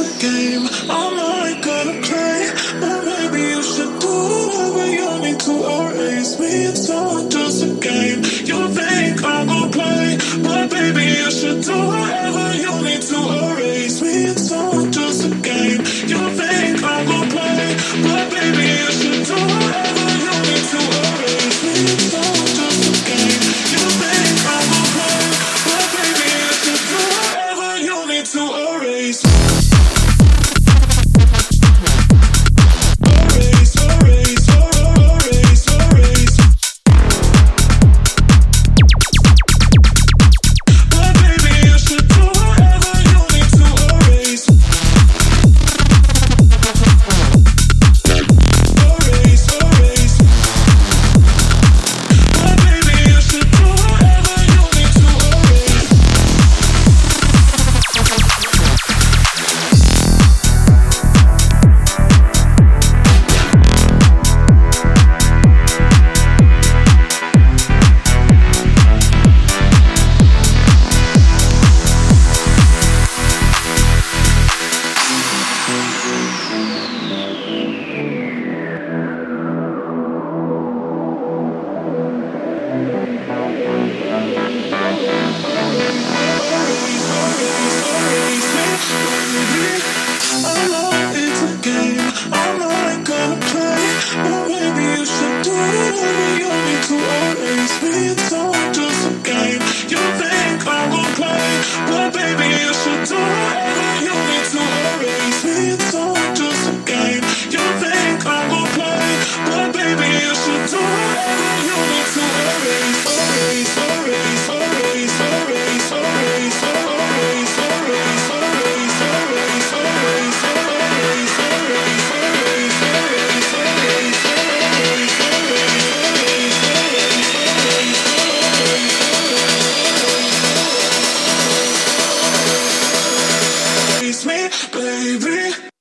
It's a game I'm not gonna play, but maybe you should do whatever you need to erase me. baby.